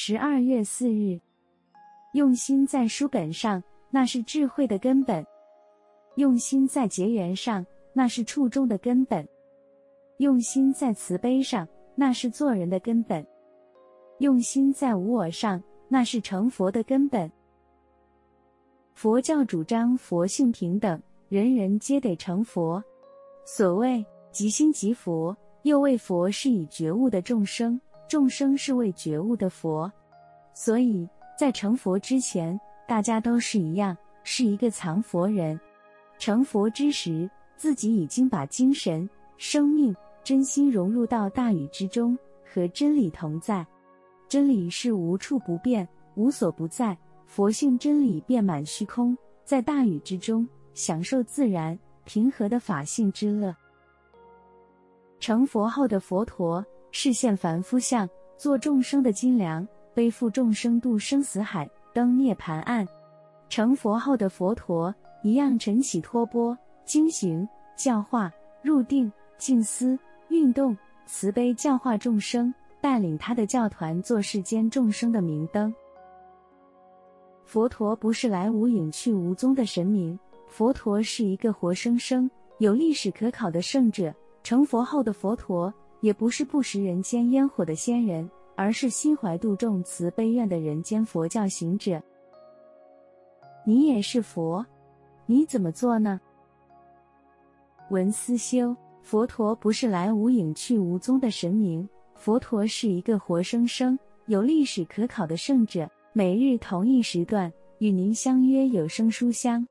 十二月四日，用心在书本上，那是智慧的根本；用心在结缘上，那是处众的根本；用心在慈悲上，那是做人的根本；用心在无我上，那是成佛的根本。佛教主张佛性平等，人人皆得成佛。所谓即心即佛，又为佛是以觉悟的众生。众生是为觉悟的佛，所以在成佛之前，大家都是一样，是一个藏佛人。成佛之时，自己已经把精神、生命、真心融入到大宇之中，和真理同在。真理是无处不变、无所不在，佛性真理遍满虚空，在大宇之中享受自然平和的法性之乐。成佛后的佛陀。示现凡夫相，做众生的斤量，背负众生渡生死海，登涅槃岸。成佛后的佛陀一样晨起托钵，经行教化，入定静思运动，慈悲教化众生，带领他的教团做世间众生的明灯。佛陀不是来无影去无踪的神明，佛陀是一个活生生、有历史可考的圣者。成佛后的佛陀。也不是不食人间烟火的仙人，而是心怀度众慈悲愿的人间佛教行者。你也是佛，你怎么做呢？文思修，佛陀不是来无影去无踪的神明，佛陀是一个活生生、有历史可考的圣者。每日同一时段与您相约有声书香。